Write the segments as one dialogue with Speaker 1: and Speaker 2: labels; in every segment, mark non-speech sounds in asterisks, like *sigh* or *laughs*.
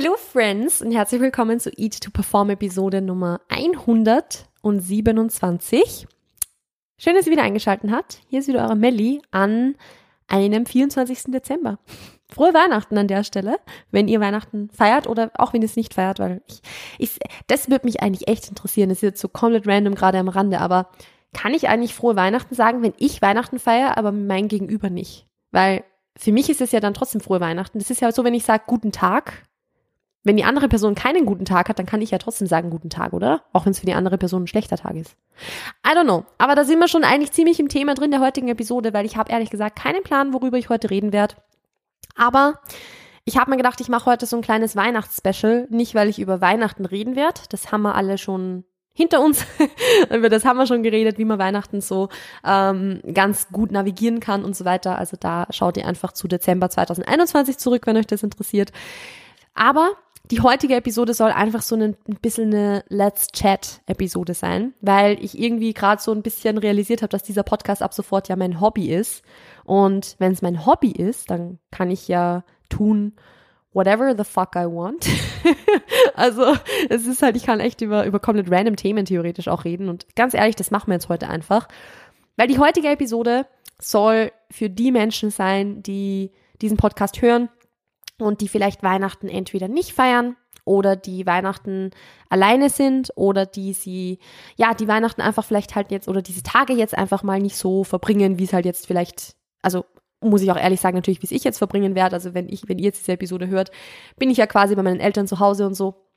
Speaker 1: Hello Friends und herzlich willkommen zu Eat to Perform Episode Nummer 127. Schön, dass ihr wieder eingeschaltet habt. Hier ist wieder eure Melli an einem 24. Dezember. Frohe Weihnachten an der Stelle, wenn ihr Weihnachten feiert oder auch wenn ihr es nicht feiert, weil ich, ich das würde mich eigentlich echt interessieren. Das ist jetzt so komplett random gerade am Rande, aber kann ich eigentlich frohe Weihnachten sagen, wenn ich Weihnachten feiere, aber mein Gegenüber nicht? Weil für mich ist es ja dann trotzdem frohe Weihnachten. Das ist ja so, wenn ich sage guten Tag, wenn die andere Person keinen guten Tag hat, dann kann ich ja trotzdem sagen guten Tag, oder? Auch wenn es für die andere Person ein schlechter Tag ist. I don't know. Aber da sind wir schon eigentlich ziemlich im Thema drin der heutigen Episode, weil ich habe ehrlich gesagt keinen Plan, worüber ich heute reden werde. Aber ich habe mir gedacht, ich mache heute so ein kleines Weihnachtsspecial. Nicht, weil ich über Weihnachten reden werde. Das haben wir alle schon hinter uns. *laughs* über das haben wir schon geredet, wie man Weihnachten so ähm, ganz gut navigieren kann und so weiter. Also da schaut ihr einfach zu Dezember 2021 zurück, wenn euch das interessiert. Aber die heutige Episode soll einfach so ein, bisschen eine Let's Chat-Episode sein, weil ich irgendwie gerade so ein bisschen realisiert habe, dass dieser Podcast ab sofort ja mein Hobby ist. Und wenn es mein Hobby ist, dann kann ich ja tun, whatever the fuck I want. *laughs* also es ist halt, ich kann echt über, über komplett random Themen theoretisch auch reden. Und ganz ehrlich, das machen wir jetzt heute einfach. Weil die heutige Episode soll für die Menschen sein, die diesen Podcast hören und die vielleicht Weihnachten entweder nicht feiern oder die Weihnachten alleine sind oder die sie, ja, die Weihnachten einfach vielleicht halt jetzt oder diese Tage jetzt einfach mal nicht so verbringen, wie es halt jetzt vielleicht, also muss ich auch ehrlich sagen, natürlich, wie es ich jetzt verbringen werde. Also wenn ich, wenn ihr jetzt diese Episode hört, bin ich ja quasi bei meinen Eltern zu Hause und so.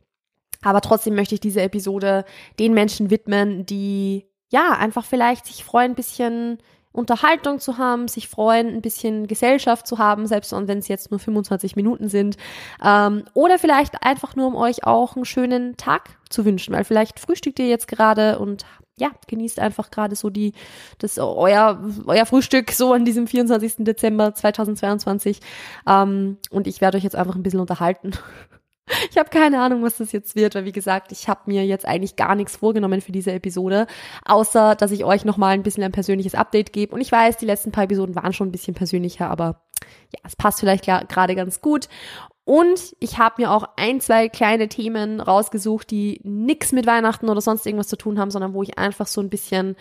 Speaker 1: Aber trotzdem möchte ich diese Episode den Menschen widmen, die ja einfach vielleicht sich freuen, ein bisschen Unterhaltung zu haben, sich freuen, ein bisschen Gesellschaft zu haben, selbst wenn es jetzt nur 25 Minuten sind. Ähm, oder vielleicht einfach nur, um euch auch einen schönen Tag zu wünschen, weil vielleicht frühstückt ihr jetzt gerade und ja, genießt einfach gerade so die, das euer, euer Frühstück so an diesem 24. Dezember 2022. Ähm, und ich werde euch jetzt einfach ein bisschen unterhalten. Ich habe keine Ahnung, was das jetzt wird, weil wie gesagt, ich habe mir jetzt eigentlich gar nichts vorgenommen für diese Episode, außer dass ich euch nochmal ein bisschen ein persönliches Update gebe. Und ich weiß, die letzten paar Episoden waren schon ein bisschen persönlicher, aber ja, es passt vielleicht gerade ganz gut. Und ich habe mir auch ein, zwei kleine Themen rausgesucht, die nichts mit Weihnachten oder sonst irgendwas zu tun haben, sondern wo ich einfach so ein bisschen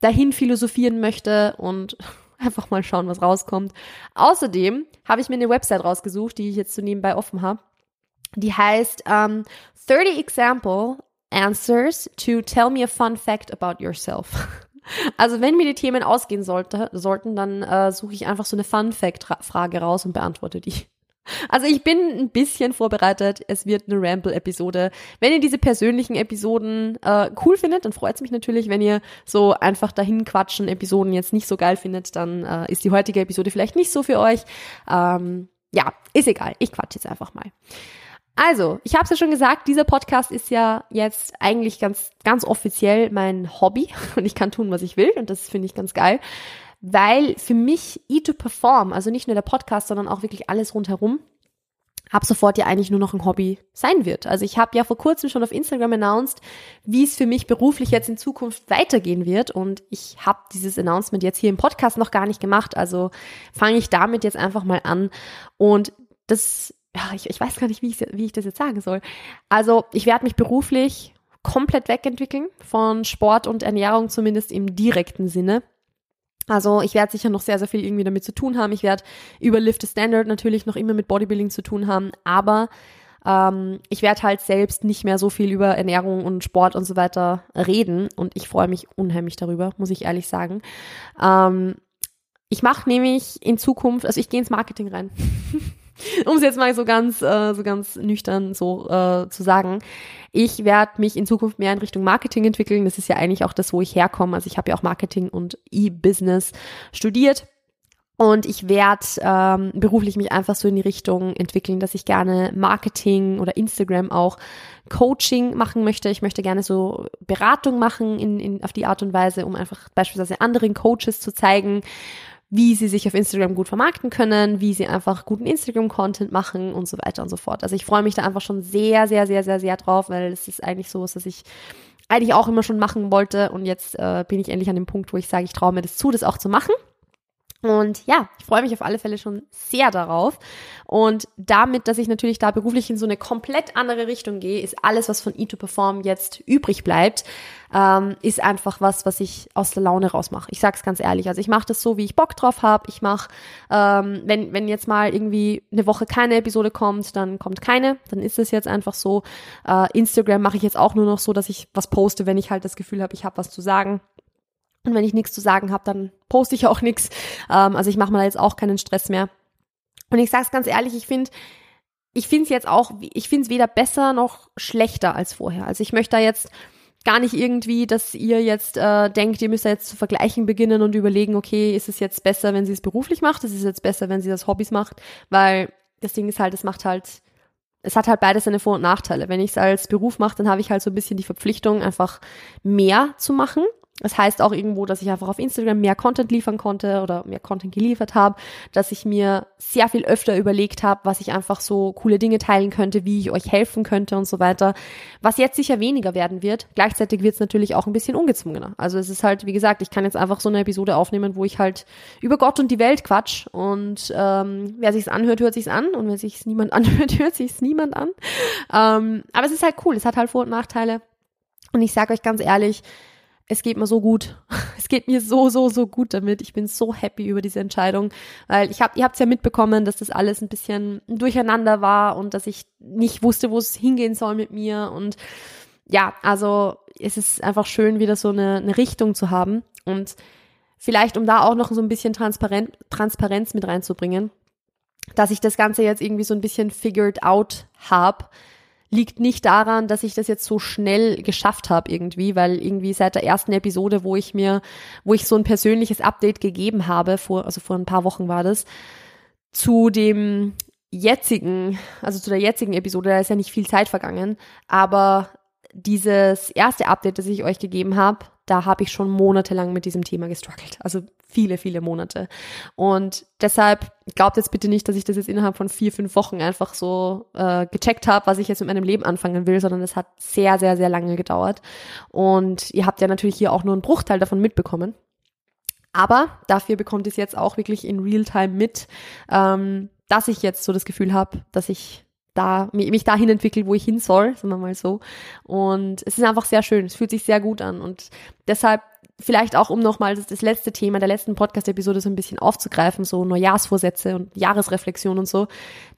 Speaker 1: dahin philosophieren möchte und *laughs* einfach mal schauen, was rauskommt. Außerdem habe ich mir eine Website rausgesucht, die ich jetzt so nebenbei offen habe die heißt um, ähm, 30 Example Answers to Tell Me a Fun Fact About Yourself. *laughs* Also wenn mir die Themen ausgehen sollte, sollten, dann äh, suche ich einfach so eine Fun Fact Frage raus und beantworte die. *laughs* Also ich bin ein bisschen vorbereitet. Es wird eine Ramble-Episode. Wenn ihr diese persönlichen Episoden äh, cool findet, dann freut es mich natürlich. Wenn ihr so einfach dahin quatschen Episoden jetzt nicht so geil findet, dann äh, ist die heutige Episode vielleicht nicht so für euch. Ähm, ja, ist egal. Ich quatsche jetzt einfach mal. Also, ich habe es ja schon gesagt, dieser Podcast ist ja jetzt eigentlich ganz, ganz offiziell mein Hobby *laughs* und ich kann tun, was ich will und das finde ich ganz geil, weil für mich E2Perform, also nicht nur der Podcast, sondern auch wirklich alles rundherum, ab sofort ja eigentlich nur noch ein Hobby sein wird. Also ich habe ja vor kurzem schon auf Instagram announced, wie es für mich beruflich jetzt in Zukunft weitergehen wird und ich habe dieses Announcement jetzt hier im Podcast noch gar nicht gemacht, also fange ich damit jetzt einfach mal an und das ich, ich weiß gar nicht, wie ich, wie ich das jetzt sagen soll. Also ich werde mich beruflich komplett wegentwickeln von Sport und Ernährung, zumindest im direkten Sinne. Also ich werde sicher noch sehr, sehr viel irgendwie damit zu tun haben. Ich werde über Lift the Standard natürlich noch immer mit Bodybuilding zu tun haben, aber ähm, ich werde halt selbst nicht mehr so viel über Ernährung und Sport und so weiter reden und ich freue mich unheimlich darüber, muss ich ehrlich sagen. Ähm, ich mache nämlich in Zukunft, also ich gehe ins Marketing rein. *laughs* *laughs* um es jetzt mal so ganz, äh, so ganz nüchtern so äh, zu sagen. Ich werde mich in Zukunft mehr in Richtung Marketing entwickeln. Das ist ja eigentlich auch das, wo ich herkomme. Also ich habe ja auch Marketing und E-Business studiert. Und ich werde ähm, beruflich mich einfach so in die Richtung entwickeln, dass ich gerne Marketing oder Instagram auch Coaching machen möchte. Ich möchte gerne so Beratung machen in, in, auf die Art und Weise, um einfach beispielsweise anderen Coaches zu zeigen, wie sie sich auf Instagram gut vermarkten können, wie sie einfach guten Instagram-Content machen und so weiter und so fort. Also ich freue mich da einfach schon sehr, sehr, sehr, sehr, sehr drauf, weil es ist eigentlich so, dass ich eigentlich auch immer schon machen wollte und jetzt äh, bin ich endlich an dem Punkt, wo ich sage, ich traue mir das zu, das auch zu machen. Und ja, ich freue mich auf alle Fälle schon sehr darauf. Und damit, dass ich natürlich da beruflich in so eine komplett andere Richtung gehe, ist alles, was von E2Perform jetzt übrig bleibt, ähm, ist einfach was, was ich aus der Laune rausmache. Ich sag's ganz ehrlich. Also ich mache das so, wie ich Bock drauf habe. Ich mache, ähm, wenn, wenn jetzt mal irgendwie eine Woche keine Episode kommt, dann kommt keine. Dann ist es jetzt einfach so. Äh, Instagram mache ich jetzt auch nur noch so, dass ich was poste, wenn ich halt das Gefühl habe, ich habe was zu sagen. Und wenn ich nichts zu sagen habe, dann poste ich auch nichts. Ähm, also ich mache mir da jetzt auch keinen Stress mehr. Und ich sage es ganz ehrlich, ich finde ich finde es jetzt auch, ich finde es weder besser noch schlechter als vorher. Also ich möchte da jetzt gar nicht irgendwie, dass ihr jetzt äh, denkt, ihr müsst da jetzt zu vergleichen beginnen und überlegen, okay, ist es jetzt besser, wenn sie es beruflich macht, ist es jetzt besser, wenn sie das Hobbys macht, weil das Ding ist halt, es macht halt, es hat halt beides seine Vor- und Nachteile. Wenn ich es als Beruf mache, dann habe ich halt so ein bisschen die Verpflichtung, einfach mehr zu machen das heißt auch irgendwo, dass ich einfach auf Instagram mehr Content liefern konnte oder mehr Content geliefert habe, dass ich mir sehr viel öfter überlegt habe, was ich einfach so coole Dinge teilen könnte, wie ich euch helfen könnte und so weiter. Was jetzt sicher weniger werden wird. Gleichzeitig wird es natürlich auch ein bisschen ungezwungener. Also es ist halt, wie gesagt, ich kann jetzt einfach so eine Episode aufnehmen, wo ich halt über Gott und die Welt quatsch und ähm, wer sich's anhört, hört sich's an und wer sich's niemand *laughs* anhört, hört sich's niemand an. Ähm, aber es ist halt cool. Es hat halt Vor- und Nachteile. Und ich sage euch ganz ehrlich, es geht mir so gut. *laughs* Es geht mir so, so, so gut damit. Ich bin so happy über diese Entscheidung, weil ich habe, ihr habt ja mitbekommen, dass das alles ein bisschen durcheinander war und dass ich nicht wusste, wo es hingehen soll mit mir und ja, also es ist einfach schön, wieder so eine, eine Richtung zu haben und vielleicht, um da auch noch so ein bisschen Transparent, Transparenz mit reinzubringen, dass ich das Ganze jetzt irgendwie so ein bisschen figured out habe, liegt nicht daran, dass ich das jetzt so schnell geschafft habe irgendwie, weil irgendwie seit der ersten Episode, wo ich mir, wo ich so ein persönliches Update gegeben habe, vor, also vor ein paar Wochen war das, zu dem jetzigen, also zu der jetzigen Episode, da ist ja nicht viel Zeit vergangen, aber dieses erste Update, das ich euch gegeben habe, da habe ich schon monatelang mit diesem Thema gestruggelt. Also viele, viele Monate. Und deshalb glaubt jetzt bitte nicht, dass ich das jetzt innerhalb von vier, fünf Wochen einfach so äh, gecheckt habe, was ich jetzt mit meinem Leben anfangen will, sondern es hat sehr, sehr, sehr lange gedauert. Und ihr habt ja natürlich hier auch nur einen Bruchteil davon mitbekommen. Aber dafür bekommt es jetzt auch wirklich in Realtime mit, ähm, dass ich jetzt so das Gefühl habe, dass ich da, mich dahin entwickelt, wo ich hin soll, sagen wir mal so. Und es ist einfach sehr schön. Es fühlt sich sehr gut an. Und deshalb vielleicht auch, um nochmal das, das letzte Thema der letzten Podcast-Episode so ein bisschen aufzugreifen, so Neujahrsvorsätze und Jahresreflexion und so.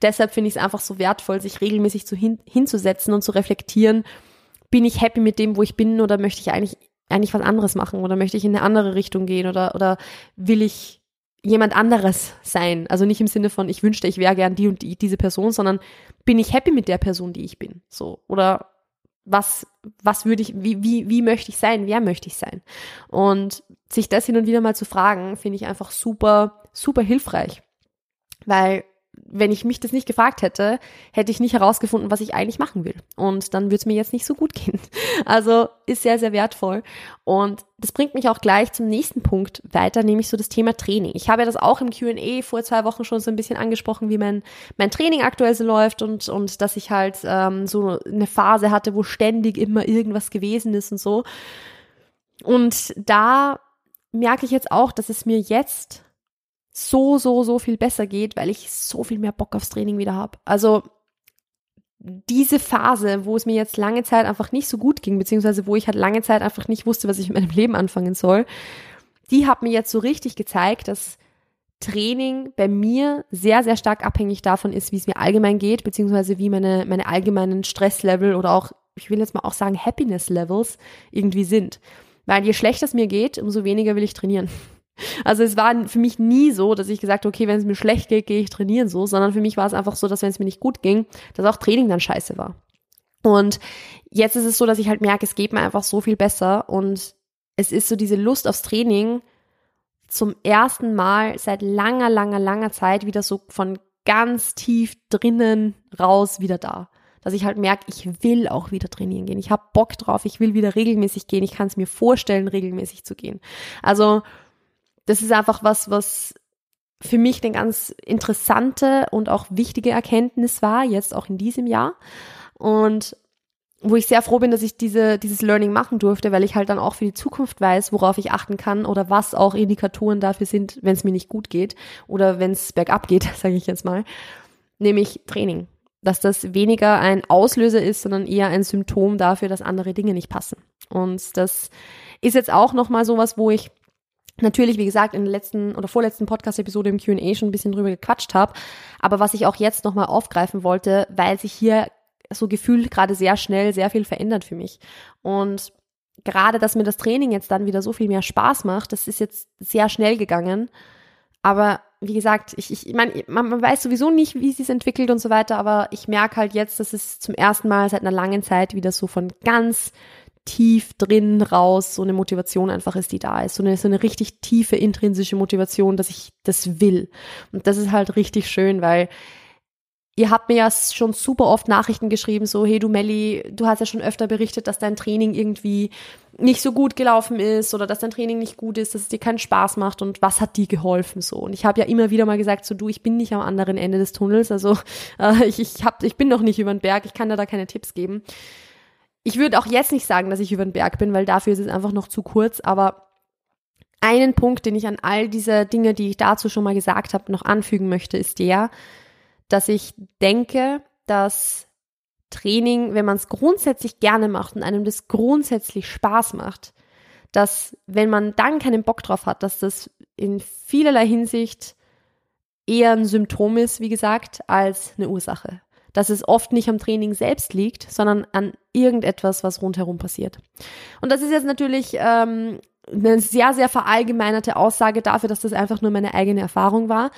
Speaker 1: Deshalb finde ich es einfach so wertvoll, sich regelmäßig zu hin, hinzusetzen und zu reflektieren. Bin ich happy mit dem, wo ich bin, oder möchte ich eigentlich, eigentlich was anderes machen, oder möchte ich in eine andere Richtung gehen, oder, oder will ich jemand anderes sein. Also nicht im Sinne von, ich wünschte, ich wäre gern die und die, diese Person, sondern bin ich happy mit der Person, die ich bin. So. Oder was, was würde ich, wie, wie, wie möchte ich sein? Wer möchte ich sein? Und sich das hin und wieder mal zu fragen, finde ich einfach super, super hilfreich. Weil wenn ich mich das nicht gefragt hätte, hätte ich nicht herausgefunden, was ich eigentlich machen will. Und dann würde es mir jetzt nicht so gut *laughs* gehen. Also ist sehr, sehr wertvoll. Und das bringt mich auch gleich zum nächsten Punkt weiter, nämlich so das Thema Training. Ich habe ja das auch im QA vor zwei Wochen schon so ein bisschen angesprochen, wie mein, mein Training aktuell so läuft und, und dass ich halt ähm, so eine Phase hatte, wo ständig immer irgendwas gewesen ist und so. Und da merke ich jetzt auch, dass es mir jetzt so, so, so viel besser geht, weil ich so viel mehr Bock aufs Training wieder habe. Also diese Phase, wo es mir jetzt lange Zeit einfach nicht so gut ging, beziehungsweise wo ich halt lange Zeit einfach nicht wusste, was ich mit meinem Leben anfangen soll, die hat mir jetzt so richtig gezeigt, dass Training bei mir sehr, sehr stark abhängig davon ist, wie es mir allgemein geht, beziehungsweise wie meine, meine allgemeinen Stresslevel oder auch, ich will jetzt mal auch sagen, Happiness Levels irgendwie sind. Weil je schlechter es mir geht, umso weniger will ich trainieren. Also es war für mich nie so, dass ich gesagt habe, okay, wenn es mir schlecht geht, gehe ich trainieren so, sondern für mich war es einfach so, dass wenn es mir nicht gut ging, dass auch Training dann scheiße war. Und jetzt ist es so, dass ich halt merke, es geht mir einfach so viel besser und es ist so diese Lust aufs Training zum ersten Mal seit langer, langer, langer Zeit wieder so von ganz tief drinnen raus wieder da. Dass ich halt merke, ich will auch wieder trainieren gehen. Ich habe Bock drauf, ich will wieder regelmäßig gehen. Ich kann es mir vorstellen, regelmäßig zu gehen. Also das ist einfach was, was für mich eine ganz interessante und auch wichtige Erkenntnis war, jetzt auch in diesem Jahr. Und wo ich sehr froh bin, dass ich diese, dieses Learning machen durfte, weil ich halt dann auch für die Zukunft weiß, worauf ich achten kann oder was auch Indikatoren dafür sind, wenn es mir nicht gut geht oder wenn es bergab geht, *laughs* sage ich jetzt mal, nämlich Training. Dass das weniger ein Auslöser ist, sondern eher ein Symptom dafür, dass andere Dinge nicht passen. Und das ist jetzt auch nochmal sowas, wo ich natürlich, wie gesagt, in der letzten oder vorletzten Podcast-Episode im Q&A schon ein bisschen drüber gequatscht habe, aber was ich auch jetzt nochmal aufgreifen wollte, weil sich hier so gefühlt gerade sehr schnell sehr viel verändert für mich. Und gerade, dass mir das Training jetzt dann wieder so viel mehr Spaß macht, das ist jetzt sehr schnell gegangen. Aber wie gesagt, ich, ich, meine, man, man weiß sowieso nicht, wie es sich entwickelt und so weiter, aber ich merke halt jetzt, dass es zum ersten Mal seit einer langen Zeit wieder so von ganz tief drin raus so eine Motivation einfach ist, die da ist. So eine, so eine richtig tiefe intrinsische Motivation, dass ich das will. Und das ist halt richtig schön, weil Ihr habt mir ja schon super oft Nachrichten geschrieben, so, hey du Melli, du hast ja schon öfter berichtet, dass dein Training irgendwie nicht so gut gelaufen ist oder dass dein Training nicht gut ist, dass es dir keinen Spaß macht und was hat dir geholfen so. Und ich habe ja immer wieder mal gesagt, so du, ich bin nicht am anderen Ende des Tunnels, also *laughs* äh, ich, ich, hab, ich bin noch nicht über den Berg, ich kann dir da keine Tipps geben. Ich würde auch jetzt nicht sagen, dass ich über den Berg bin, weil dafür ist es einfach noch zu kurz, aber einen Punkt, den ich an all diese Dinge, die ich dazu schon mal gesagt habe, noch anfügen möchte, ist der, dass ich denke, dass Training, wenn man es grundsätzlich gerne macht und einem das grundsätzlich Spaß macht, dass wenn man dann keinen Bock drauf hat, dass das in vielerlei Hinsicht eher ein Symptom ist, wie gesagt, als eine Ursache. Dass es oft nicht am Training selbst liegt, sondern an irgendetwas, was rundherum passiert. Und das ist jetzt natürlich ähm, eine sehr, sehr verallgemeinerte Aussage dafür, dass das einfach nur meine eigene Erfahrung war.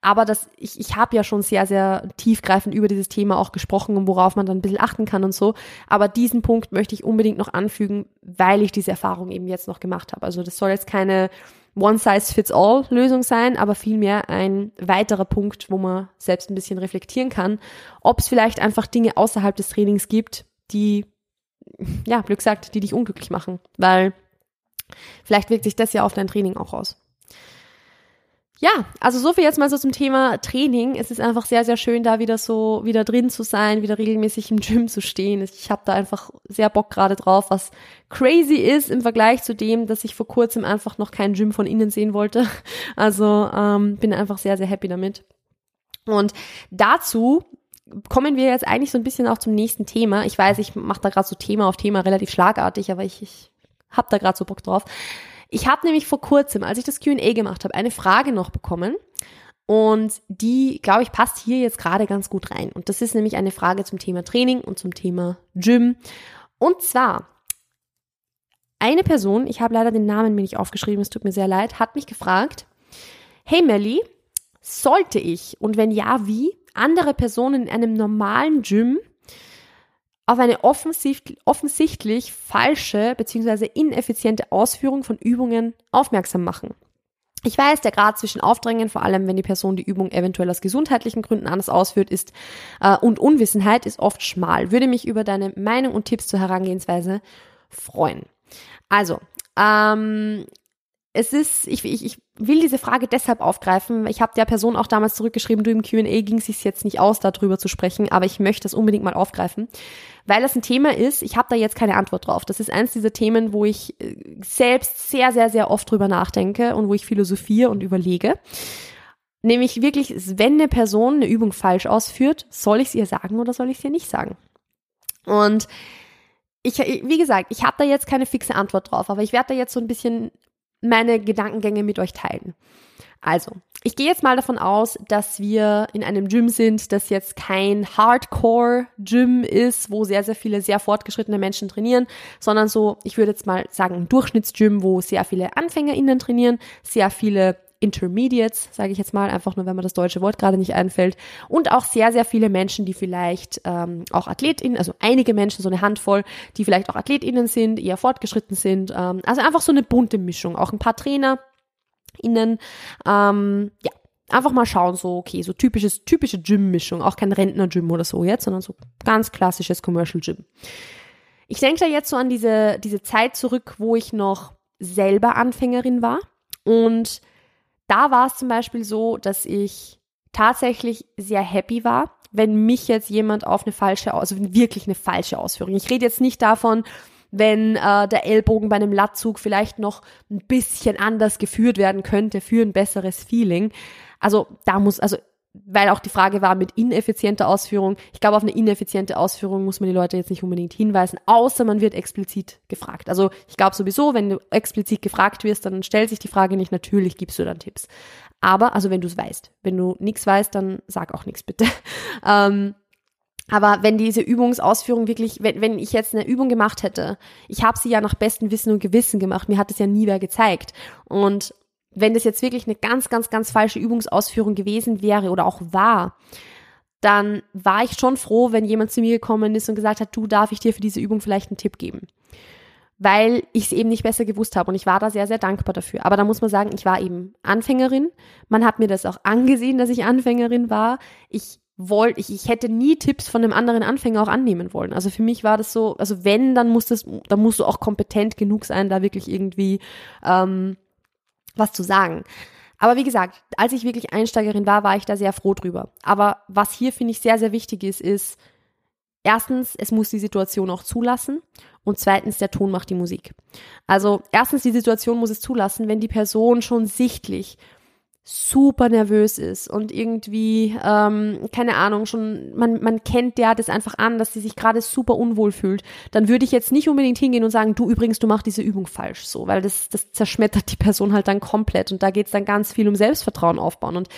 Speaker 1: Aber das, ich, ich habe ja schon sehr, sehr tiefgreifend über dieses Thema auch gesprochen und worauf man dann ein bisschen achten kann und so. Aber diesen Punkt möchte ich unbedingt noch anfügen, weil ich diese Erfahrung eben jetzt noch gemacht habe. Also das soll jetzt keine One-Size-Fits-All-Lösung sein, aber vielmehr ein weiterer Punkt, wo man selbst ein bisschen reflektieren kann, ob es vielleicht einfach Dinge außerhalb des Trainings gibt, die, ja, Glück sagt, die dich unglücklich machen. Weil vielleicht wirkt sich das ja auf dein Training auch aus. Ja, also so viel jetzt mal so zum Thema Training. Es ist einfach sehr, sehr schön, da wieder so wieder drin zu sein, wieder regelmäßig im Gym zu stehen. Ich habe da einfach sehr Bock gerade drauf, was crazy ist im Vergleich zu dem, dass ich vor kurzem einfach noch kein Gym von innen sehen wollte. *laughs* Also ähm, bin einfach sehr, sehr happy damit. Und dazu kommen wir jetzt eigentlich so ein bisschen auch zum nächsten Thema. Ich weiß, ich mache da gerade so Thema auf Thema relativ schlagartig, aber ich, ich habe da gerade so Bock drauf. Ich habe nämlich vor kurzem, als ich das QA gemacht habe, eine Frage noch bekommen. Und die, glaube ich, passt hier jetzt gerade ganz gut rein. Und das ist nämlich eine Frage zum Thema Training und zum Thema Gym. Und zwar, eine Person, ich habe leider den Namen mir nicht aufgeschrieben, es tut mir sehr leid, hat mich gefragt, hey Melly, sollte ich und wenn ja, wie, andere Personen in einem normalen Gym auf eine offensichtlich, falsche bzw. ineffiziente Ausführung von Übungen aufmerksam machen. Ich weiß, der Grad zwischen Aufdrängen, vor allem wenn die Person die Übung eventuell aus gesundheitlichen Gründen anders ausführt, ist äh, und Unwissenheit ist oft schmal. Würde mich über deine Meinung und Tipps zur Herangehensweise freuen. Also, ähm, es ist, ich, ich, ich will diese Frage deshalb aufgreifen. Ich habe der Person auch damals zurückgeschrieben, du im Q&A ging es sich jetzt nicht aus, darüber zu sprechen, aber ich möchte das unbedingt mal aufgreifen, weil das ein Thema ist, ich habe da jetzt keine Antwort drauf. Das ist eins dieser Themen, wo ich äh, selbst sehr, sehr, sehr oft drüber nachdenke und wo ich philosophiere und überlege. Nämlich wirklich, wenn eine Person eine Übung falsch ausführt, soll ich es ihr sagen oder soll ich es ihr nicht sagen? Und ich, wie gesagt, ich habe da jetzt keine fixe Antwort drauf, aber ich werde da jetzt so ein bisschen meine Gedankengänge mit euch teilen. Also, ich gehe jetzt mal davon aus, dass wir in einem Gym sind, das jetzt kein Hardcore-Gym ist, wo sehr, sehr viele sehr fortgeschrittene Menschen trainieren, sondern so, ich würde jetzt mal sagen, ein Durchschnittsgym, wo sehr viele AnfängerInnen trainieren, sehr viele Intermediates, sage ich jetzt mal, einfach nur, wenn mir das deutsche Wort gerade nicht einfällt. Und auch sehr, sehr viele Menschen, die vielleicht ähm, auch AthletInnen, also einige Menschen, so eine Handvoll, die vielleicht auch AthletInnen sind, eher fortgeschritten sind. Ähm, also einfach so eine bunte Mischung. Auch ein paar TrainerInnen. Ähm, ja, einfach mal schauen, so, okay, so typisches, typische Gym-Mischung. Auch kein Rentner-Gym oder so jetzt, sondern so ganz klassisches Commercial-Gym. Ich denke da jetzt so an diese, diese Zeit zurück, wo ich noch selber Anfängerin war und da war es zum Beispiel so, dass ich tatsächlich sehr happy war, wenn mich jetzt jemand auf eine falsche, also wirklich eine falsche Ausführung. Ich rede jetzt nicht davon, wenn äh, der Ellbogen bei einem Latzug vielleicht noch ein bisschen anders geführt werden könnte für ein besseres Feeling. Also da muss, also weil auch die Frage war mit ineffizienter Ausführung. Ich glaube, auf eine ineffiziente Ausführung muss man die Leute jetzt nicht unbedingt hinweisen, außer man wird explizit gefragt. Also ich glaube sowieso, wenn du explizit gefragt wirst, dann stellt sich die Frage nicht, natürlich gibst du dann Tipps. Aber, also wenn du es weißt. Wenn du nichts weißt, dann sag auch nichts bitte. *laughs* ähm, aber wenn diese Übungsausführung wirklich, wenn, wenn ich jetzt eine Übung gemacht hätte, ich habe sie ja nach bestem Wissen und Gewissen gemacht, mir hat es ja nie wer gezeigt. Und wenn das jetzt wirklich eine ganz, ganz, ganz falsche Übungsausführung gewesen wäre oder auch war, dann war ich schon froh, wenn jemand zu mir gekommen ist und gesagt hat, du darf ich dir für diese Übung vielleicht einen Tipp geben. Weil ich es eben nicht besser gewusst habe und ich war da sehr, sehr dankbar dafür. Aber da muss man sagen, ich war eben Anfängerin. Man hat mir das auch angesehen, dass ich Anfängerin war. Ich wollte, ich, ich hätte nie Tipps von einem anderen Anfänger auch annehmen wollen. Also für mich war das so, also wenn, dann muss das, dann musst du auch kompetent genug sein, da wirklich irgendwie ähm, was zu sagen. Aber wie gesagt, als ich wirklich Einsteigerin war, war ich da sehr froh drüber. Aber was hier finde ich sehr, sehr wichtig ist, ist, erstens, es muss die Situation auch zulassen und zweitens, der Ton macht die Musik. Also erstens, die Situation muss es zulassen, wenn die Person schon sichtlich super nervös ist und irgendwie, ähm, keine Ahnung, schon, man, man kennt der das einfach an, dass sie sich gerade super unwohl fühlt, dann würde ich jetzt nicht unbedingt hingehen und sagen, du übrigens, du machst diese Übung falsch, so, weil das, das zerschmettert die Person halt dann komplett und da geht's dann ganz viel um Selbstvertrauen aufbauen und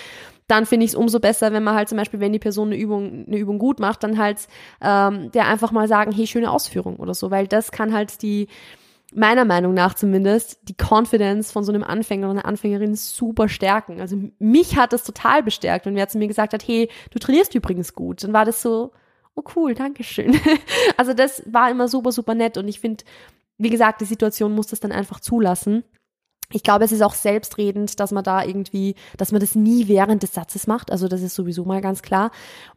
Speaker 1: dann finde ich es umso besser, wenn man halt zum Beispiel, wenn die Person eine Übung, eine Übung gut macht, dann halt ähm, der einfach mal sagen, hey, schöne Ausführung oder so, weil das kann halt die, meiner Meinung nach zumindest, die Confidence von so einem Anfänger oder einer Anfängerin super stärken. Also mich hat das total bestärkt. Und wer zu mir gesagt hat, hey, du trainierst übrigens gut, dann war das so, oh cool, danke schön. *laughs* also das war immer super, super nett. Und ich finde, wie gesagt, die Situation muss das dann einfach zulassen. Ich glaube, es ist auch selbstredend, dass man da irgendwie, dass man das nie während des Satzes macht. Also das ist sowieso mal ganz klar.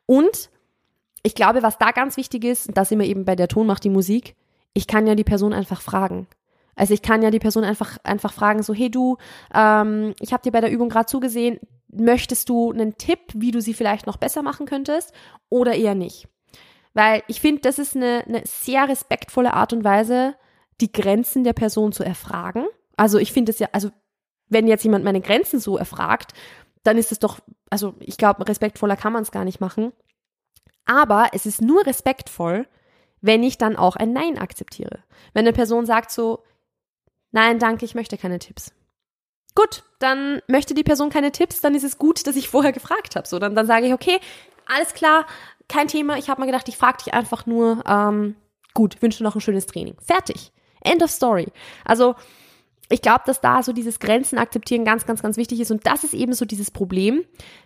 Speaker 1: Und ich glaube, was da ganz wichtig ist, da sind wir eben bei der Ton macht die Musik, ich kann ja die Person einfach fragen. Also ich kann ja die Person einfach, einfach fragen, so, hey du, ähm, ich habe dir bei der Übung gerade zugesehen, möchtest du einen Tipp, wie du sie vielleicht noch besser machen könntest oder eher nicht? Weil ich finde, das ist eine, eine sehr respektvolle Art und Weise, die Grenzen der Person zu erfragen. Also ich finde es ja, also wenn jetzt jemand meine Grenzen so erfragt, dann ist es doch, also ich glaube, respektvoller kann man es gar nicht machen. Aber es ist nur respektvoll, wenn ich dann auch ein Nein akzeptiere. Wenn eine Person sagt so, nein, danke, ich möchte keine Tipps. Gut, dann möchte die Person keine Tipps, dann ist es gut, dass ich vorher gefragt habe. So, dann, dann sage ich, okay, alles klar, kein Thema. Ich habe mal gedacht, ich frage dich einfach nur, ähm, gut, wünsche noch ein schönes Training. Fertig. End of story. Also, ich glaube, dass da so dieses Grenzen akzeptieren ganz, ganz, ganz wichtig ist. Und das ist eben so dieses Problem,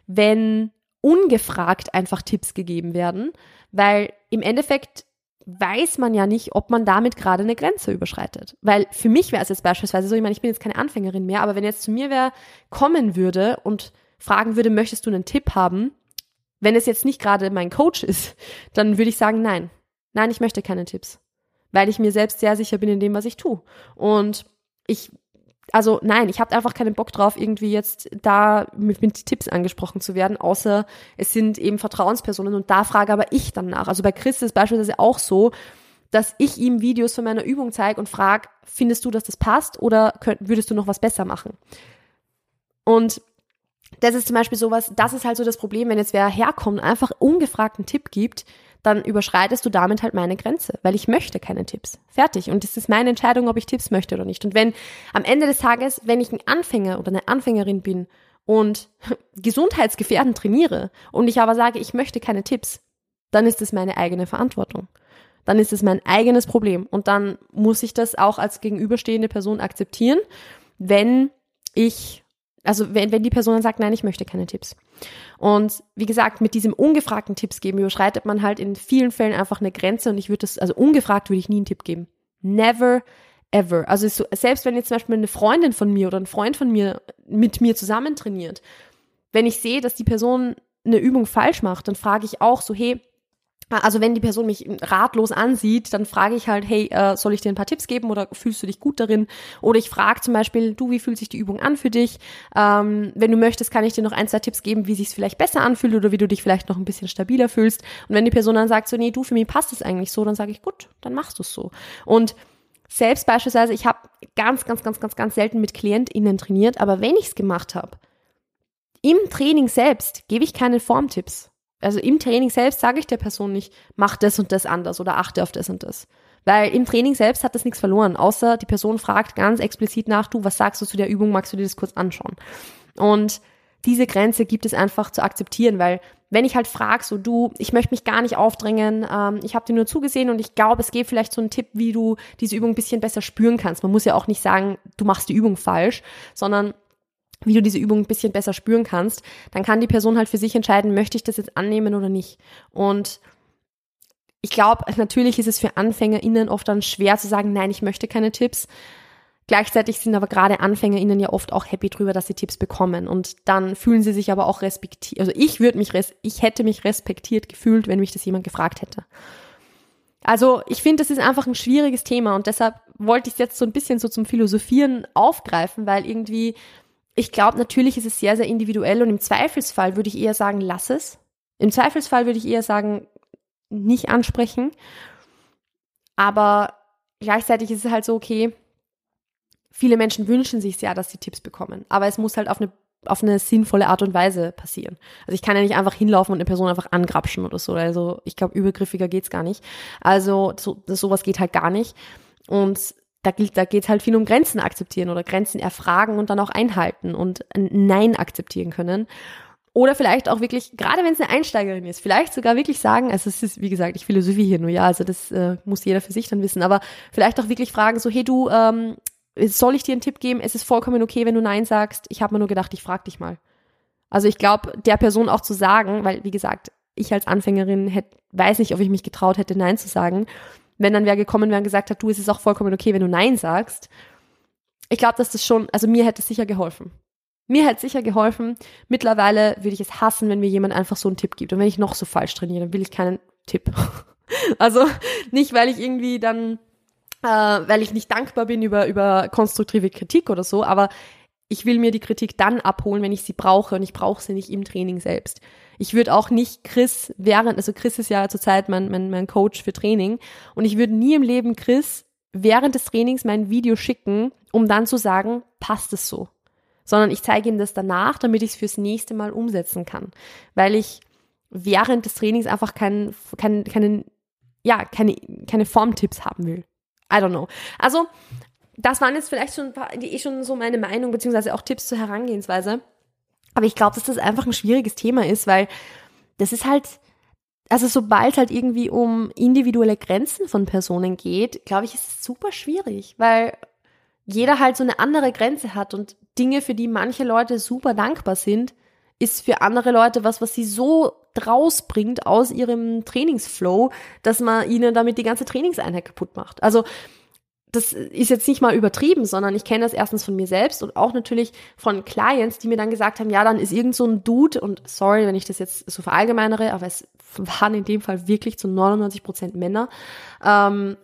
Speaker 1: wenn ungefragt einfach Tipps gegeben werden, weil im Endeffekt weiß man ja nicht, ob man damit gerade eine Grenze überschreitet. Weil für mich wäre es jetzt beispielsweise so, ich meine, ich bin jetzt keine Anfängerin mehr, aber wenn jetzt zu mir wer kommen würde und fragen würde, möchtest du einen Tipp haben, wenn es jetzt nicht gerade mein Coach ist, dann würde ich sagen, nein. Nein, ich möchte keine Tipps. Weil ich mir selbst sehr sicher bin in dem, was ich tue. Und ich also nein, ich habe einfach keinen Bock drauf, irgendwie jetzt da mit, mit, Tipps angesprochen zu werden, außer es sind eben Vertrauenspersonen und da frage aber ich dann nach. Also bei Chris ist es beispielsweise auch so, dass ich ihm Videos von meiner Übung zeige und frage, findest du, dass das passt oder könnt, würdest du noch was besser machen? Und das ist zum Beispiel sowas, das ist halt so das Problem, wenn jetzt wer herkommt einfach ungefragten Tipp gibt, dann überschreitest du damit halt meine Grenze, weil ich möchte keine Tipps. Fertig. Und es ist meine Entscheidung, ob ich Tipps möchte oder nicht. Und wenn am Ende des Tages, wenn ich ein Anfänger oder eine Anfängerin bin und *laughs* gesundheitsgefährdend trainiere und ich aber sage, ich möchte keine Tipps, dann ist es meine eigene Verantwortung. Dann ist es mein eigenes Problem. Und dann muss ich das auch als gegenüberstehende Person akzeptieren, wenn ich also wenn, wenn die Person dann sagt, nein, ich möchte keine Tipps. Und wie gesagt, mit diesem ungefragten Tipps geben überschreitet man halt in vielen Fällen einfach eine Grenze und ich würde das, also ungefragt würde ich nie einen Tipp geben. Never, ever. Also so, selbst wenn jetzt zum Beispiel eine Freundin von mir oder ein Freund von mir mit mir zusammen trainiert, wenn ich sehe, dass die Person eine Übung falsch macht, dann frage ich auch so, hey, also wenn die Person mich ratlos ansieht, dann frage ich halt, hey, äh, soll ich dir ein paar Tipps geben oder fühlst du dich gut darin? Oder ich frage zum Beispiel, du, wie fühlt sich die Übung an für dich? Ähm, wenn du möchtest, kann ich dir noch ein, zwei Tipps geben, wie sich es vielleicht besser anfühlt oder wie du dich vielleicht noch ein bisschen stabiler fühlst. Und wenn die Person dann sagt, so, nee, du, für mich passt es eigentlich so, dann sage ich, gut, dann machst du es so. Und selbst beispielsweise, ich habe ganz, ganz, ganz, ganz, ganz selten mit KlientInnen trainiert, aber wenn ich es gemacht habe, im Training selbst gebe ich keine Formtipps also im Training selbst sage ich der Person nicht, mach das und das anders oder achte auf das und das. Weil im Training selbst hat das nichts verloren, außer die Person fragt ganz explizit nach, du, was sagst du zu der Übung, magst du dir das kurz anschauen? Und diese Grenze gibt es einfach zu akzeptieren, weil wenn ich halt frage, so du, ich möchte mich gar nicht aufdrängen, ähm, ich habe dir nur zugesehen und ich glaube, es gibt vielleicht so einen Tipp, wie du diese Übung ein bisschen besser spüren kannst. Man muss ja auch nicht sagen, du machst die Übung falsch, sondern wie du diese Übung ein bisschen besser spüren kannst, dann kann die Person halt für sich entscheiden, möchte ich das jetzt annehmen oder nicht. Und ich glaube, natürlich ist es für AnfängerInnen oft dann schwer zu sagen, nein, ich möchte keine Tipps. Gleichzeitig sind aber gerade AnfängerInnen ja oft auch happy drüber, dass sie Tipps bekommen. Und dann fühlen sie sich aber auch respektiert. Also ich würde mich, ich hätte mich respektiert gefühlt, wenn mich das jemand gefragt hätte. Also ich finde, das ist einfach ein schwieriges Thema und deshalb wollte ich es jetzt so ein bisschen so zum Philosophieren aufgreifen, weil irgendwie ich glaube, natürlich ist es sehr, sehr individuell und im Zweifelsfall würde ich eher sagen, lass es. Im Zweifelsfall würde ich eher sagen, nicht ansprechen. Aber gleichzeitig ist es halt so, okay, viele Menschen wünschen sich ja, dass sie Tipps bekommen. Aber es muss halt auf eine, auf eine sinnvolle Art und Weise passieren. Also ich kann ja nicht einfach hinlaufen und eine Person einfach angrapschen oder so. Also ich glaube, übergriffiger geht's gar nicht. Also so, sowas geht halt gar nicht. Und da gilt, da geht es halt viel um Grenzen akzeptieren oder Grenzen erfragen und dann auch einhalten und ein Nein akzeptieren können. Oder vielleicht auch wirklich, gerade wenn es eine Einsteigerin ist, vielleicht sogar wirklich sagen, also es ist, wie gesagt, ich Philosophie hier nur, ja, also das äh, muss jeder für sich dann wissen, aber vielleicht auch wirklich fragen, so, hey du, ähm, soll ich dir einen Tipp geben? Es ist vollkommen okay, wenn du Nein sagst. Ich habe mir nur gedacht, ich frage dich mal. Also ich glaube, der Person auch zu sagen, weil, wie gesagt, ich als Anfängerin hätte, weiß nicht, ob ich mich getraut hätte, Nein zu sagen wenn dann wer gekommen wäre und gesagt hat, du, es ist auch vollkommen okay, wenn du Nein sagst. Ich glaube, dass das schon, also mir hätte es sicher geholfen. Mir hätte es sicher geholfen. Mittlerweile würde ich es hassen, wenn mir jemand einfach so einen Tipp gibt. Und wenn ich noch so falsch trainiere, dann will ich keinen Tipp. *laughs* also nicht, weil ich irgendwie dann, äh, weil ich nicht dankbar bin über, über konstruktive Kritik oder so, aber ich will mir die Kritik dann abholen, wenn ich sie brauche und ich brauche sie nicht im Training selbst. Ich würde auch nicht Chris während, also Chris ist ja zurzeit mein, mein, mein Coach für Training und ich würde nie im Leben Chris während des Trainings mein Video schicken, um dann zu sagen, passt es so. Sondern ich zeige ihm das danach, damit ich es fürs nächste Mal umsetzen kann. Weil ich während des Trainings einfach keinen, keinen, keinen, ja, keine, keine Formtipps haben will. I don't know. Also, das waren jetzt vielleicht schon, eh schon so meine Meinung, beziehungsweise auch Tipps zur Herangehensweise. Aber ich glaube, dass das einfach ein schwieriges Thema ist, weil das ist halt, also sobald halt irgendwie um individuelle Grenzen von Personen geht, glaube ich, ist es super schwierig, weil jeder halt so eine andere Grenze hat und Dinge, für die manche Leute super dankbar sind, ist für andere Leute was, was sie so draus bringt aus ihrem Trainingsflow, dass man ihnen damit die ganze Trainingseinheit kaputt macht. Also das ist jetzt nicht mal übertrieben, sondern ich kenne das erstens von mir selbst und auch natürlich von Clients, die mir dann gesagt haben, ja, dann ist irgend so ein Dude und sorry, wenn ich das jetzt so verallgemeinere, aber es waren in dem Fall wirklich zu 99 Prozent Männer. Ähm,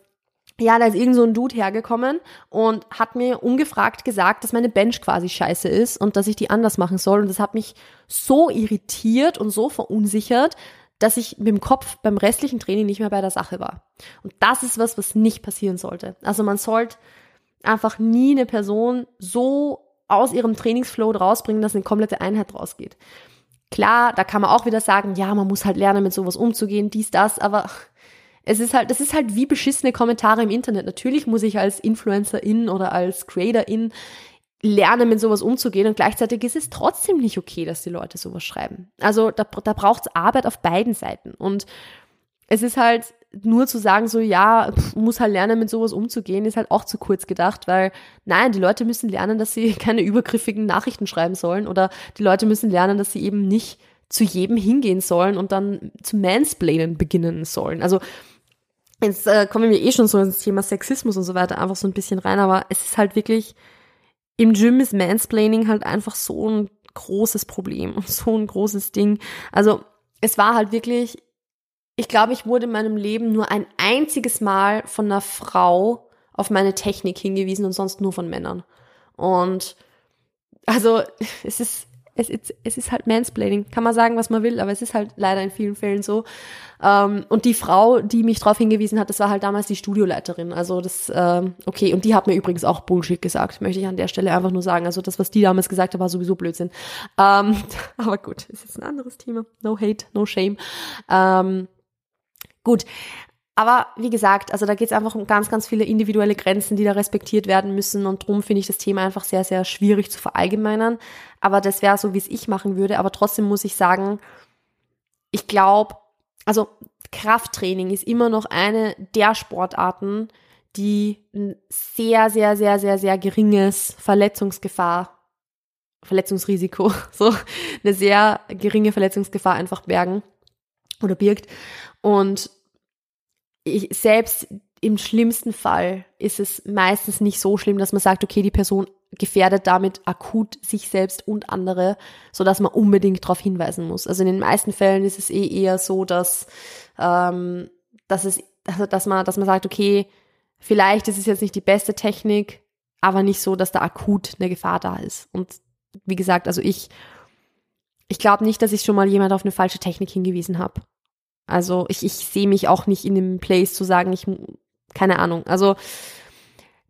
Speaker 1: ja, da ist irgend so ein Dude hergekommen und hat mir ungefragt gesagt, dass meine Bench quasi scheiße ist und dass ich die anders machen soll. Und das hat mich so irritiert und so verunsichert, dass ich mit dem Kopf beim restlichen Training nicht mehr bei der Sache war. Und das ist was, was nicht passieren sollte. Also man sollte einfach nie eine Person so aus ihrem Trainingsflow rausbringen, dass eine komplette Einheit rausgeht. Klar, da kann man auch wieder sagen, ja, man muss halt lernen, mit sowas umzugehen, dies, das, aber es ist halt, das ist halt wie beschissene Kommentare im Internet. Natürlich muss ich als Influencerin oder als Creatorin lernen, mit sowas umzugehen und gleichzeitig ist es trotzdem nicht okay, dass die Leute sowas schreiben. Also da, da braucht es Arbeit auf beiden Seiten und es ist halt nur zu sagen, so ja, pff, muss halt lernen, mit sowas umzugehen, ist halt auch zu kurz gedacht, weil nein, die Leute müssen lernen, dass sie *laughs* keine übergriffigen Nachrichten schreiben sollen oder die Leute müssen lernen, dass sie eben nicht zu jedem hingehen sollen und dann zu Mansplainen beginnen sollen. Also jetzt äh, kommen wir eh schon so ins Thema Sexismus und so weiter einfach so ein bisschen rein, aber es ist halt wirklich im Gym ist Mansplaining halt einfach so ein großes Problem und *laughs* so ein großes Ding. Also es war halt wirklich ich glaube, ich wurde in meinem Leben nur ein einziges Mal von einer Frau auf meine Technik hingewiesen und sonst nur von Männern. Und also *laughs* es ist es ist, es ist halt Mansplaining. Kann man sagen, was man will, aber es ist halt leider in vielen Fällen so. Ähm, und die Frau, die mich darauf hingewiesen hat, das war halt damals die Studioleiterin. Also das, ähm, okay, und die hat mir übrigens auch Bullshit gesagt, möchte ich an der Stelle einfach nur sagen. Also das, was die damals gesagt hat, war sowieso Blödsinn. Ähm, *laughs* aber gut, ist jetzt ein anderes Thema. No hate, no shame. Ähm, gut, aber wie gesagt, also da geht es einfach um ganz, ganz viele individuelle Grenzen, die da respektiert werden müssen. Und darum finde ich das Thema einfach sehr, sehr schwierig zu verallgemeinern. Aber das wäre so, wie es ich machen würde. Aber trotzdem muss ich sagen, ich glaube, also Krafttraining ist immer noch eine der Sportarten, die ein sehr, sehr, sehr, sehr, sehr geringes Verletzungsgefahr, Verletzungsrisiko, *laughs* so eine sehr geringe Verletzungsgefahr einfach bergen oder birgt. Und ich, selbst im schlimmsten Fall ist es meistens nicht so schlimm, dass man sagt, okay, die Person gefährdet damit akut sich selbst und andere, so dass man unbedingt darauf hinweisen muss. Also in den meisten Fällen ist es eh eher so, dass, ähm, dass es, also dass man, dass man sagt, okay, vielleicht ist es jetzt nicht die beste Technik, aber nicht so, dass da akut eine Gefahr da ist. Und wie gesagt, also ich, ich glaube nicht, dass ich schon mal jemand auf eine falsche Technik hingewiesen habe. Also ich, ich sehe mich auch nicht in dem Place zu sagen, ich, keine Ahnung. Also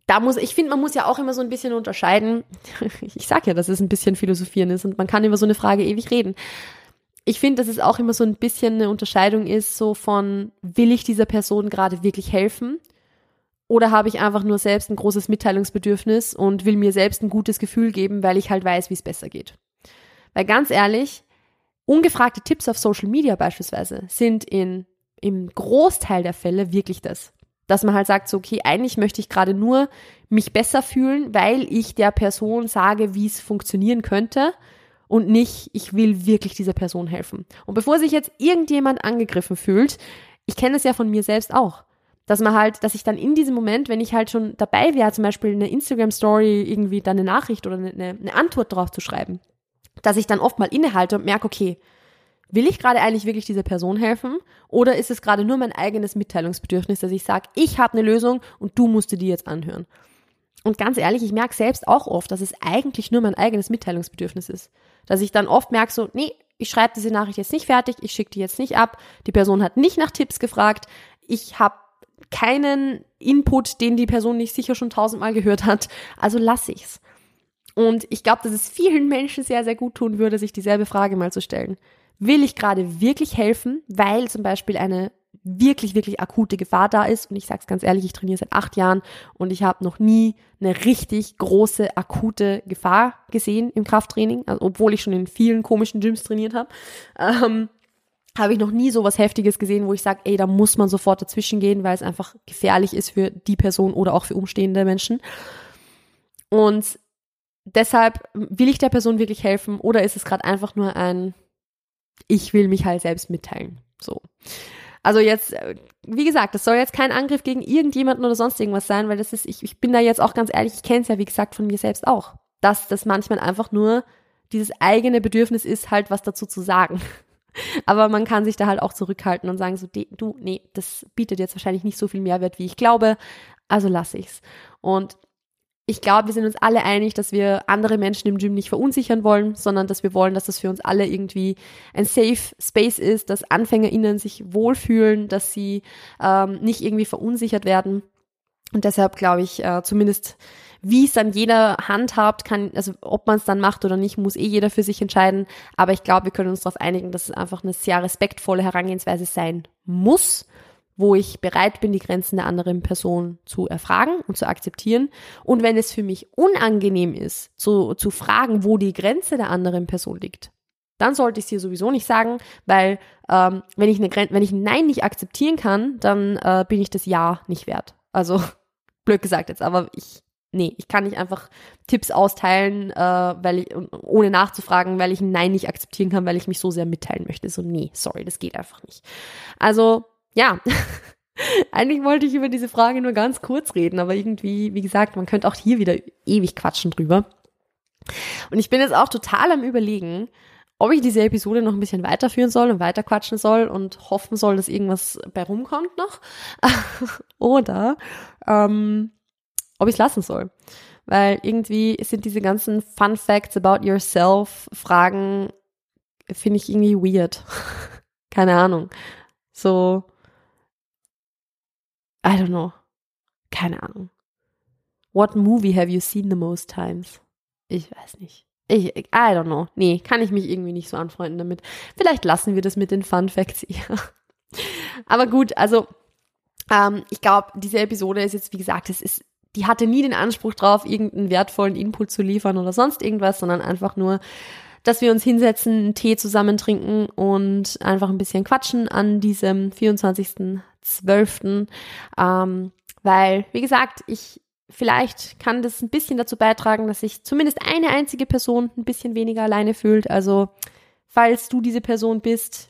Speaker 1: da muss, ich finde, man muss ja auch immer so ein bisschen unterscheiden. *laughs* Ich sag ja, dass es ein bisschen Philosophieren ist und man kann über so eine Frage ewig reden. Ich finde, dass es auch immer so ein bisschen eine Unterscheidung ist, so von, will ich dieser Person gerade wirklich helfen? Oder habe ich einfach nur selbst ein großes Mitteilungsbedürfnis und will mir selbst ein gutes Gefühl geben, weil ich halt weiß, wie es besser geht? Weil ganz ehrlich, Ungefragte Tipps auf Social Media beispielsweise sind in, im Großteil der Fälle wirklich das. Dass man halt sagt, so, okay, eigentlich möchte ich gerade nur mich besser fühlen, weil ich der Person sage, wie es funktionieren könnte und nicht, ich will wirklich dieser Person helfen. Und bevor sich jetzt irgendjemand angegriffen fühlt, ich kenne es ja von mir selbst auch, dass man halt, dass ich dann in diesem Moment, wenn ich halt schon dabei wäre, zum Beispiel eine Instagram-Story irgendwie dann eine Nachricht oder eine, eine Antwort drauf zu schreiben, dass ich dann oft mal innehalte und merke, okay, will ich gerade eigentlich wirklich dieser Person helfen oder ist es gerade nur mein eigenes Mitteilungsbedürfnis, dass ich sage, ich habe eine Lösung und du musst dir die jetzt anhören. Und ganz ehrlich, ich merke selbst auch oft, dass es eigentlich nur mein eigenes Mitteilungsbedürfnis ist. Dass ich dann oft merke so, nee, ich schreibe diese Nachricht jetzt nicht fertig, ich schicke die jetzt nicht ab, die Person hat nicht nach Tipps gefragt, ich habe keinen Input, den die Person nicht sicher schon tausendmal gehört hat, also lasse ich's. Und ich glaube, dass es vielen Menschen sehr, sehr gut tun würde, sich dieselbe Frage mal zu stellen. Will ich gerade wirklich helfen, weil zum Beispiel eine wirklich, wirklich akute Gefahr da ist? Und ich sage es ganz ehrlich, ich trainiere seit acht Jahren und ich habe noch nie eine richtig große, akute Gefahr gesehen im Krafttraining, also obwohl ich schon in vielen komischen Gyms trainiert habe. Ähm, habe ich noch nie so was Heftiges gesehen, wo ich sage, ey, da muss man sofort dazwischen gehen, weil es einfach gefährlich ist für die Person oder auch für umstehende Menschen. Und deshalb will ich der Person wirklich helfen oder ist es gerade einfach nur ein, ich will mich halt selbst mitteilen. So. Also jetzt, äh, wie gesagt, das soll jetzt kein Angriff gegen irgendjemanden oder sonst irgendwas sein, weil das ist, ich, ich bin da jetzt auch ganz ehrlich, ich kenne es ja, wie gesagt, von mir selbst auch. Dass das manchmal einfach nur dieses eigene Bedürfnis ist, halt was dazu zu sagen. *laughs* Aber man kann sich da halt auch zurückhalten und sagen so, du, nee, das bietet jetzt wahrscheinlich nicht so viel Mehrwert, wie ich glaube, also lasse ich's. Und ich glaube, wir sind uns alle einig, dass wir andere Menschen im Gym nicht verunsichern wollen, sondern dass wir wollen, dass das für uns alle irgendwie ein Safe Space ist, dass AnfängerInnen sich wohlfühlen, dass sie ähm, nicht irgendwie verunsichert werden. Und deshalb glaube ich, äh, zumindest wie es dann jeder handhabt, kann, also ob man es dann macht oder nicht, muss eh jeder für sich entscheiden. Aber ich glaube, wir können uns darauf einigen, dass es einfach eine sehr respektvolle Herangehensweise sein muss wo ich bereit bin, die Grenzen der anderen Person zu erfragen und zu akzeptieren. Und wenn es für mich unangenehm ist, zu, zu fragen, wo die Grenze der anderen Person liegt, dann sollte ich es dir sowieso nicht sagen, weil ähm, wenn, ich eine wenn ich ein Nein nicht akzeptieren kann, dann äh, bin ich das Ja nicht wert. Also *laughs* blöd gesagt jetzt, aber ich nee, ich kann nicht einfach Tipps austeilen, äh, weil ich, ohne nachzufragen, weil ich ein Nein nicht akzeptieren kann, weil ich mich so sehr mitteilen möchte. So, nee, sorry, das geht einfach nicht. Also ja, *laughs* eigentlich wollte ich über diese Frage nur ganz kurz reden, aber irgendwie, wie gesagt, man könnte auch hier wieder ewig quatschen drüber. Und ich bin jetzt auch total am Überlegen, ob ich diese Episode noch ein bisschen weiterführen soll und weiterquatschen soll und hoffen soll, dass irgendwas bei rumkommt noch. *laughs* Oder ähm, ob ich es lassen soll. Weil irgendwie sind diese ganzen Fun Facts about yourself Fragen, finde ich irgendwie weird. *laughs* Keine Ahnung. So, I don't know. Keine Ahnung. What movie have you seen the most times? Ich weiß nicht. Ich, I don't know. Nee, kann ich mich irgendwie nicht so anfreunden damit. Vielleicht lassen wir das mit den Fun Facts *laughs* eher. Aber gut, also ähm, ich glaube, diese Episode ist jetzt, wie gesagt, es ist, die hatte nie den Anspruch drauf, irgendeinen wertvollen Input zu liefern oder sonst irgendwas, sondern einfach nur, dass wir uns hinsetzen, einen Tee zusammen trinken und einfach ein bisschen quatschen an diesem 24.12. Ähm, weil, wie gesagt, ich vielleicht kann das ein bisschen dazu beitragen, dass sich zumindest eine einzige Person ein bisschen weniger alleine fühlt. Also, falls du diese Person bist,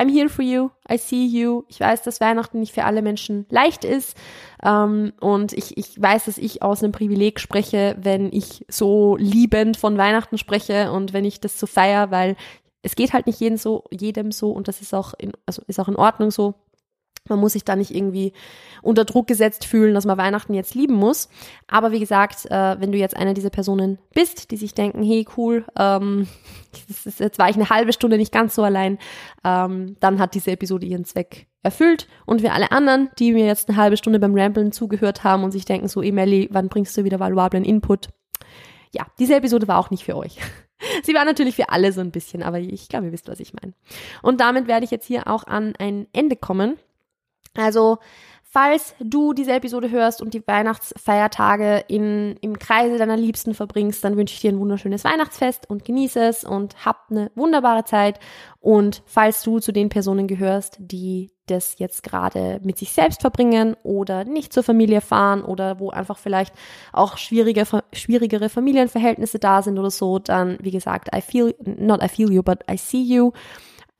Speaker 1: I'm here for you, I see you. Ich weiß, dass Weihnachten nicht für alle Menschen leicht ist. Ähm, und ich, ich weiß, dass ich aus einem Privileg spreche, wenn ich so liebend von Weihnachten spreche und wenn ich das so feier, weil es geht halt nicht jedem so, jedem so und das ist auch in, also ist auch in Ordnung so. Man muss sich da nicht irgendwie unter Druck gesetzt fühlen, dass man Weihnachten jetzt lieben muss. Aber wie gesagt, äh, wenn du jetzt einer dieser Personen bist, die sich denken, hey cool, ähm, *laughs* ist, jetzt war ich eine halbe Stunde nicht ganz so allein, ähm, dann hat diese Episode ihren Zweck erfüllt. Und wir alle anderen, die mir jetzt eine halbe Stunde beim Ramblen zugehört haben und sich denken, so Emily, wann bringst du wieder valuablen Input? Ja, diese Episode war auch nicht für euch. *laughs* Sie war natürlich für alle so ein bisschen, aber ich glaube, ihr wisst, was ich meine. Und damit werde ich jetzt hier auch an ein Ende kommen. Also, falls du diese Episode hörst und die Weihnachtsfeiertage in, im Kreise deiner Liebsten verbringst, dann wünsche ich dir ein wunderschönes Weihnachtsfest und genieße es und hab eine wunderbare Zeit. Und falls du zu den Personen gehörst, die das jetzt gerade mit sich selbst verbringen oder nicht zur Familie fahren oder wo einfach vielleicht auch schwierige, schwierigere Familienverhältnisse da sind oder so, dann, wie gesagt, I feel, not I feel you, but I see you.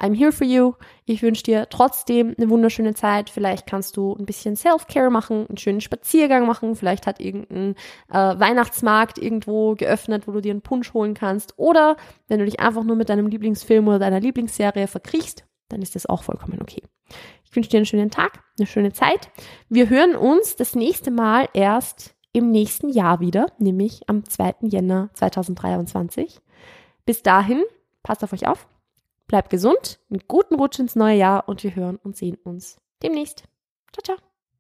Speaker 1: I'm here for you. Ich wünsche dir trotzdem eine wunderschöne Zeit. Vielleicht kannst du ein bisschen Self-Care machen, einen schönen Spaziergang machen. Vielleicht hat irgendein äh, Weihnachtsmarkt irgendwo geöffnet, wo du dir einen Punsch holen kannst. Oder wenn du dich einfach nur mit deinem Lieblingsfilm oder deiner Lieblingsserie verkriechst, dann ist das auch vollkommen okay. Ich wünsche dir einen schönen Tag, eine schöne Zeit. Wir hören uns das nächste Mal erst im nächsten Jahr wieder, nämlich am 2. Jänner 2023. Bis dahin, passt auf euch auf Bleibt gesund, einen guten Rutsch ins neue Jahr und wir hören und sehen uns demnächst. Ciao, ciao.